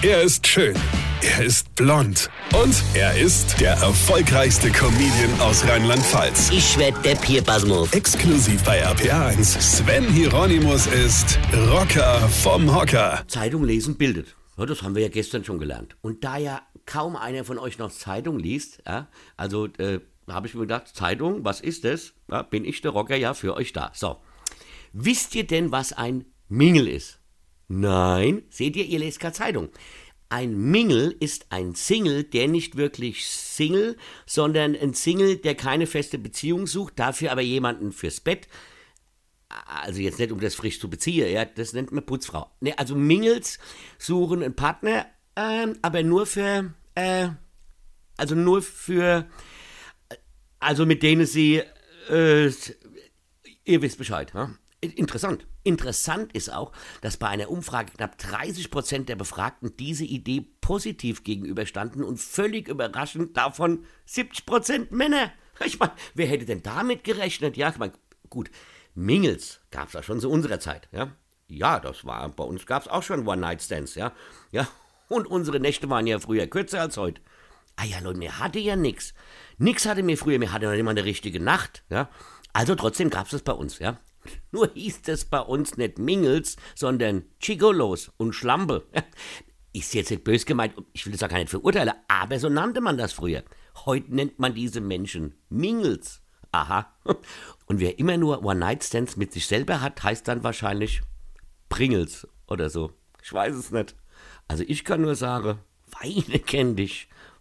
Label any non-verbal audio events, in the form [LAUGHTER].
Er ist schön. Er ist blond. Und er ist der erfolgreichste Comedian aus Rheinland-Pfalz. Ich werd der Pierpasmus. Exklusiv bei RPA1. Sven Hieronymus ist Rocker vom Hocker. Zeitung lesen bildet. Ja, das haben wir ja gestern schon gelernt. Und da ja kaum einer von euch noch Zeitung liest, ja, also äh, habe ich mir gedacht, Zeitung, was ist das? Ja, bin ich der Rocker ja für euch da. So. Wisst ihr denn, was ein Mingel ist? Nein, seht ihr, ihr lest keine Zeitung. Ein Mingel ist ein Single, der nicht wirklich Single, sondern ein Single, der keine feste Beziehung sucht, dafür aber jemanden fürs Bett. Also jetzt nicht, um das frisch zu beziehen, ja, das nennt man Putzfrau. Ne, also Mingels suchen einen Partner, ähm, aber nur für, äh, also nur für, also mit denen sie, äh, ihr wisst Bescheid, ja? Interessant. Interessant ist auch, dass bei einer Umfrage knapp 30 Prozent der Befragten diese Idee positiv gegenüberstanden und völlig überraschend davon 70 Prozent Männer. Ich meine, wer hätte denn damit gerechnet? Ja, ich meine, gut, Mingels gab es ja schon zu unserer Zeit, ja. Ja, das war, bei uns gab es auch schon One-Night-Stands, ja. Ja, und unsere Nächte waren ja früher kürzer als heute. Ah ja, Leute, mir hatte ja nix. Nix hatte mir früher, mir hatte noch nicht mal eine richtige Nacht, ja. Also trotzdem gab es das bei uns, ja. [LAUGHS] Nur hieß es bei uns nicht Mingels, sondern Chigolos und Schlampe. [LAUGHS] Ist jetzt nicht bös gemeint, ich will das auch gar nicht verurteilen, aber so nannte man das früher. Heute nennt man diese Menschen Mingels. Aha. [LAUGHS] Und wer immer nur One-Night-Stands mit sich selber hat, heißt dann wahrscheinlich Pringels oder so. Ich weiß es nicht. Also ich kann nur sagen, Weine kenn dich.